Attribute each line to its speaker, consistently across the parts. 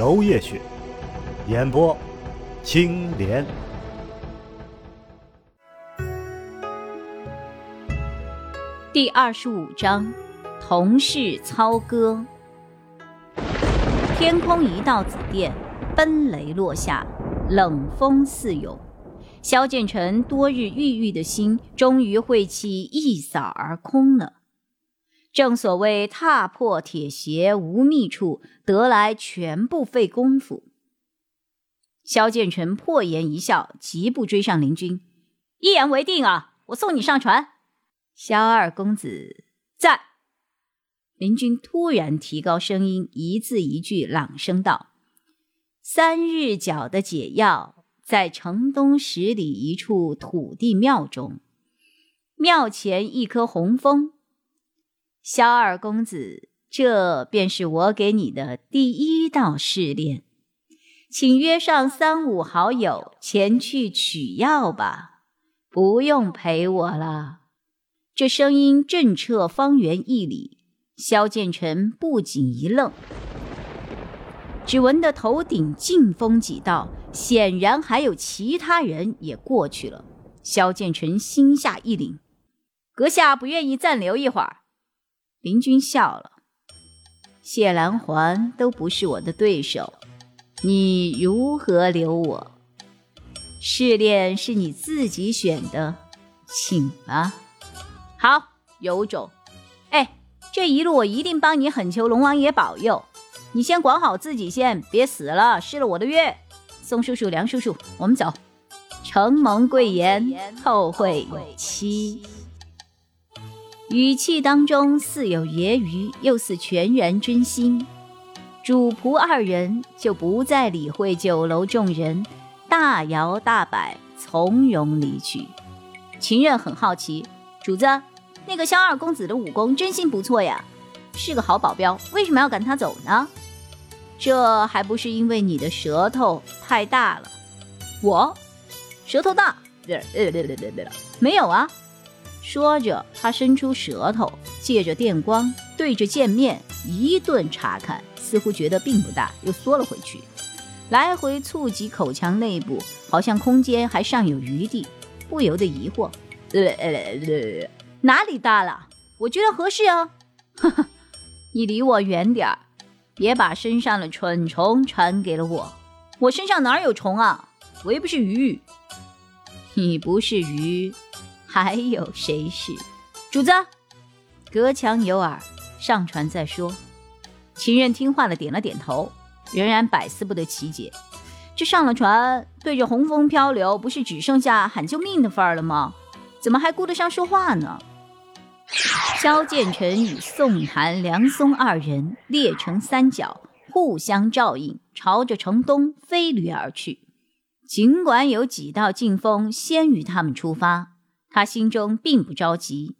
Speaker 1: 楼夜雪，演播青莲。
Speaker 2: 第二十五章，同事操戈。天空一道紫电，奔雷落下。冷风四涌，萧建成多日郁郁的心终于晦气一扫而空了。正所谓踏破铁鞋无觅处，得来全不费工夫。萧剑尘破颜一笑，疾步追上林军，一言为定啊！我送你上船。萧二公子在。林军突然提高声音，一字一句朗声道。三日脚的解药，在城东十里一处土地庙中。庙前一棵红枫。萧二公子，这便是我给你的第一道试炼，请约上三五好友前去取药吧，不用陪我了。这声音震彻方圆一里，萧建成不仅一愣。只闻得头顶劲风几道，显然还有其他人也过去了。萧建成心下一凛，阁下不愿意暂留一会儿？林君笑了，谢兰环都不是我的对手，你如何留我？试炼是你自己选的，请吧。好，有种！哎，这一路我一定帮你恳求龙王爷保佑。你先管好自己，先别死了，失了我的约。宋叔叔、梁叔叔，我们走。承蒙贵言，后会有期。语气当中似有揶揄，又似全然真心。主仆二人就不再理会酒楼众人，大摇大摆从容离去。秦任很好奇，主子，那个萧二公子的武功真心不错呀，是个好保镖，为什么要赶他走呢？这还不是因为你的舌头太大了，我舌头大？没有啊。说着，他伸出舌头，借着电光对着剑面一顿查看，似乎觉得并不大，又缩了回去，来回触及口腔内部，好像空间还尚有余地，不由得疑惑：哪里大了？我觉得合适啊。你离我远点儿。别把身上的蠢虫传给了我，我身上哪有虫啊？我又不是鱼。你不是鱼，还有谁是？主子，隔墙有耳，上船再说。秦人听话的点了点头，仍然百思不得其解。这上了船，对着洪峰漂流，不是只剩下喊救命的份儿了吗？怎么还顾得上说话呢？萧剑尘与宋谭、梁松二人列成三角，互相照应，朝着城东飞掠而去。尽管有几道劲风先于他们出发，他心中并不着急，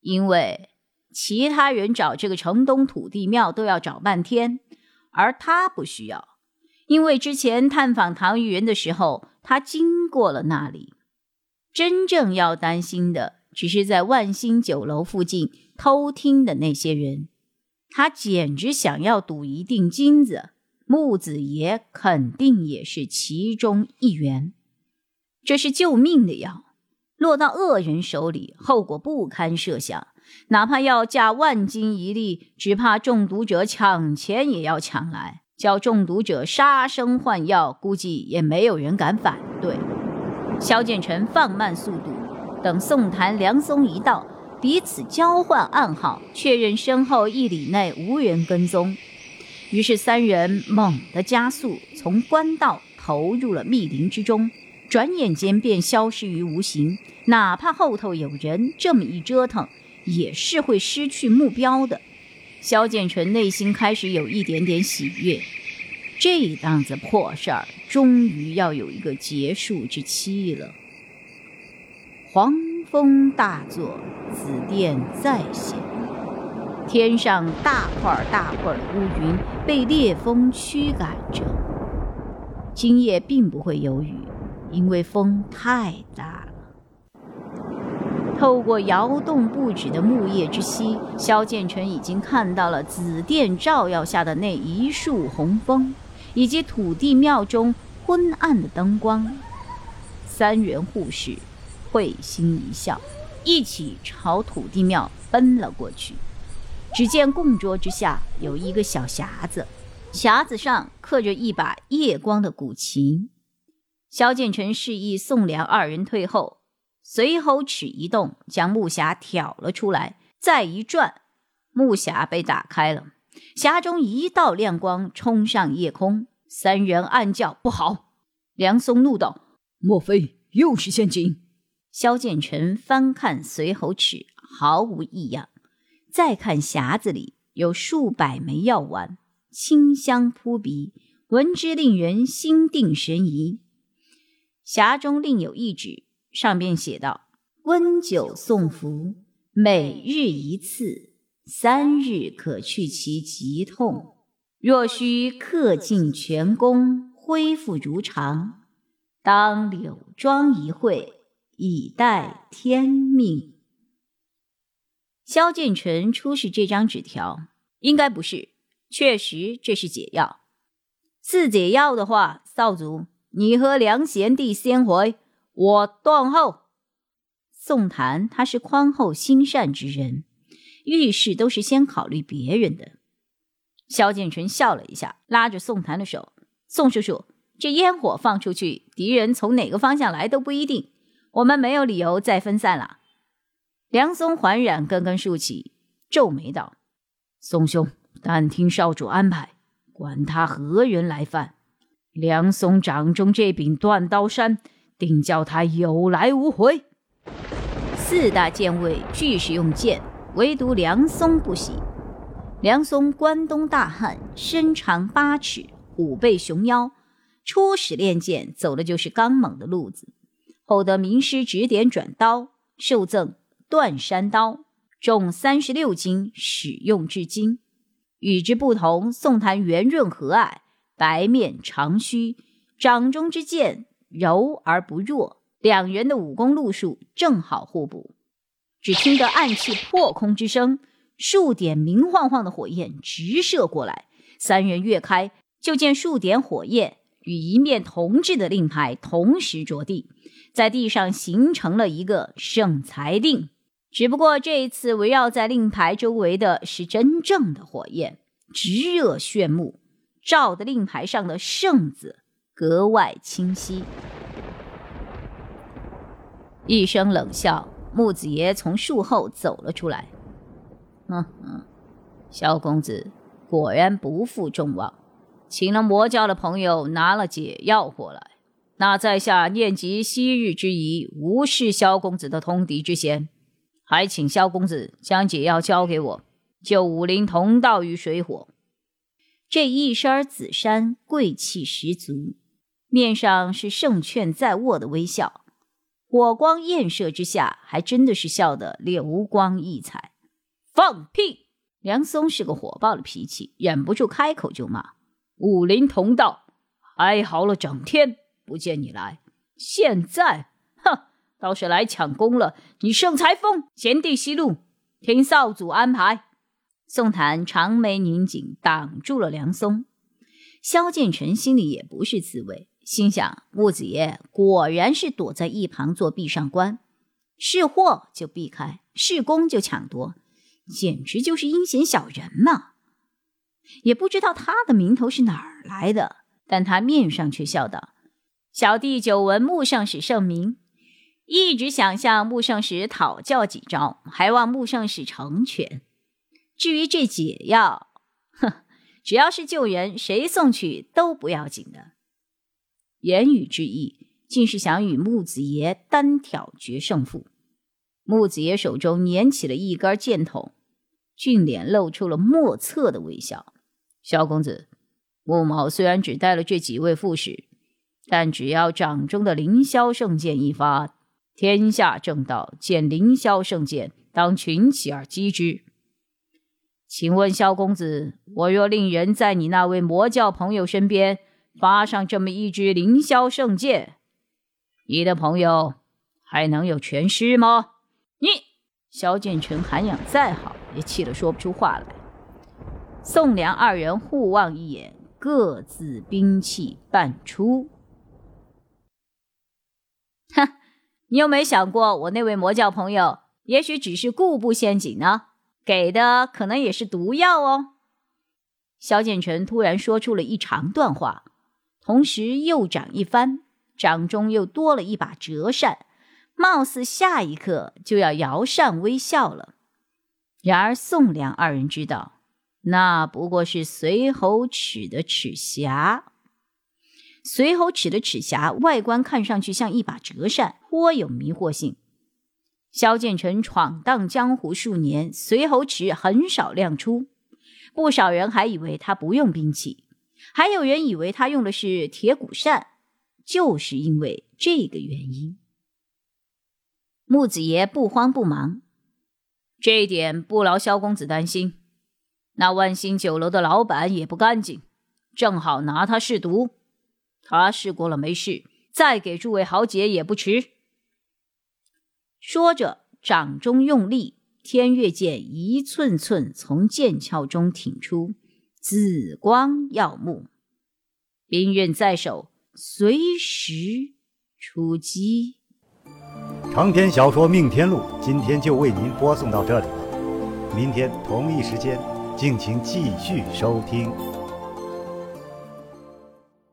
Speaker 2: 因为其他人找这个城东土地庙都要找半天，而他不需要，因为之前探访唐玉人的时候，他经过了那里。真正要担心的。只是在万兴酒楼附近偷听的那些人，他简直想要赌一锭金子。木子爷肯定也是其中一员。这是救命的药，落到恶人手里，后果不堪设想。哪怕要价万金一粒，只怕中毒者抢钱也要抢来，叫中毒者杀生换药，估计也没有人敢反对。萧建成放慢速度。等宋檀、梁松一到，彼此交换暗号，确认身后一里内无人跟踪。于是三人猛地加速，从官道投入了密林之中，转眼间便消失于无形。哪怕后头有人，这么一折腾，也是会失去目标的。萧剑纯内心开始有一点点喜悦，这档子破事儿终于要有一个结束之期了。黄风大作，紫电再现。天上大块大块的乌云被烈风驱赶着。今夜并不会有雨，因为风太大了。透过摇动不止的木叶之隙，萧建成已经看到了紫电照耀下的那一束红枫，以及土地庙中昏暗的灯光。三人护士会心一笑，一起朝土地庙奔了过去。只见供桌之下有一个小匣子，匣子上刻着一把夜光的古琴。萧建成示意宋良二人退后，随后尺一动，将木匣挑了出来，再一转，木匣被打开了，匣中一道亮光冲上夜空，三人暗叫不好。梁松怒道：“莫非又是陷阱？”萧建成翻看随侯尺，毫无异样。再看匣子里有数百枚药丸，清香扑鼻，闻之令人心定神怡。匣中另有一纸，上边写道：“温酒送服，每日一次，三日可去其疾痛。若需克尽全功，恢复如常，当柳庄一会，以待天命。”萧建成出示这张纸条，应该不是，确实这是解药。赐解药的话，少主，你和梁贤弟先回，我断后。宋檀他是宽厚心善之人，遇事都是先考虑别人的。萧建成笑了一下，拉着宋檀的手：“宋叔叔，这烟火放出去，敌人从哪个方向来都不一定，我们没有理由再分散了。”梁松环染根根竖起，皱眉道：“宋兄，但听少主安排，管他何人来犯，梁松掌中这柄断刀山，定叫他有来无回。”四大剑卫俱是用剑，唯独梁松不喜。梁松关东大汉，身长八尺，虎背熊腰，初始练剑走的就是刚猛的路子，后得名师指点转刀，受赠。断山刀重三十六斤，使用至今。与之不同，宋檀圆润和蔼，白面长须，掌中之剑柔而不弱，两人的武功路数正好互补。只听得暗器破空之声，数点明晃晃的火焰直射过来。三人跃开，就见数点火焰与一面铜制的令牌同时着地，在地上形成了一个圣裁令。只不过这一次围绕在令牌周围的是真正的火焰，直热炫目，照的令牌上的“圣”字格外清晰。一声冷笑，木子爷从树后走了出来。嗯嗯，萧公子果然不负众望，请了魔教的朋友拿了解药过来。那在下念及昔日之谊，无视萧公子的通敌之嫌。还请萧公子将解药交给我，救武林同道于水火。这一身紫衫，贵气十足，面上是胜券在握的微笑，火光焰射之下，还真的是笑得流光溢彩。放屁！梁松是个火爆的脾气，忍不住开口就骂：“武林同道，哀嚎了整天，不见你来，现在。”哼倒是来抢功了！你盛裁风，贤弟息怒，听少主安排。宋檀长眉拧紧，挡住了梁松。萧剑成心里也不是滋味，心想：木子爷果然是躲在一旁做壁上观，是祸就避开，是功就抢夺，简直就是阴险小人嘛！也不知道他的名头是哪儿来的，但他面上却笑道：“小弟久闻穆圣使盛名。”一直想向穆圣使讨教几招，还望穆圣使成全。至于这解药，哼，只要是救人，谁送去都不要紧的。言语之意，竟是想与木子爷单挑决胜负。木子爷手中捻起了一根箭筒，俊脸露出了莫测的微笑。萧公子，穆某虽然只带了这几位副使，但只要掌中的凌霄圣剑一发，天下正道见凌霄圣剑，当群起而击之。请问萧公子，我若令人在你那位魔教朋友身边发上这么一支凌霄圣剑，你的朋友还能有全尸吗？你萧剑成涵养再好，也气得说不出话来。宋梁二人互望一眼，各自兵器半出。哼，你有没有想过，我那位魔教朋友也许只是故布陷阱呢？给的可能也是毒药哦。萧剑尘突然说出了一长段话，同时右掌一翻，掌中又多了一把折扇，貌似下一刻就要摇扇微笑了。然而宋梁二人知道，那不过是随侯尺的尺匣。随侯尺的尺匣外观看上去像一把折扇，颇有迷惑性。萧剑成闯荡江湖数年，随侯池很少亮出，不少人还以为他不用兵器，还有人以为他用的是铁骨扇，就是因为这个原因。木子爷不慌不忙，这一点不劳萧公子担心。那万兴酒楼的老板也不干净，正好拿他试毒，他试过了没事，再给诸位豪杰也不迟。说着，掌中用力，天月剑一寸寸从剑鞘中挺出，紫光耀目。兵刃在手，随时出击。
Speaker 1: 长篇小说《命天录》今天就为您播送到这里了，明天同一时间，敬请继续收听。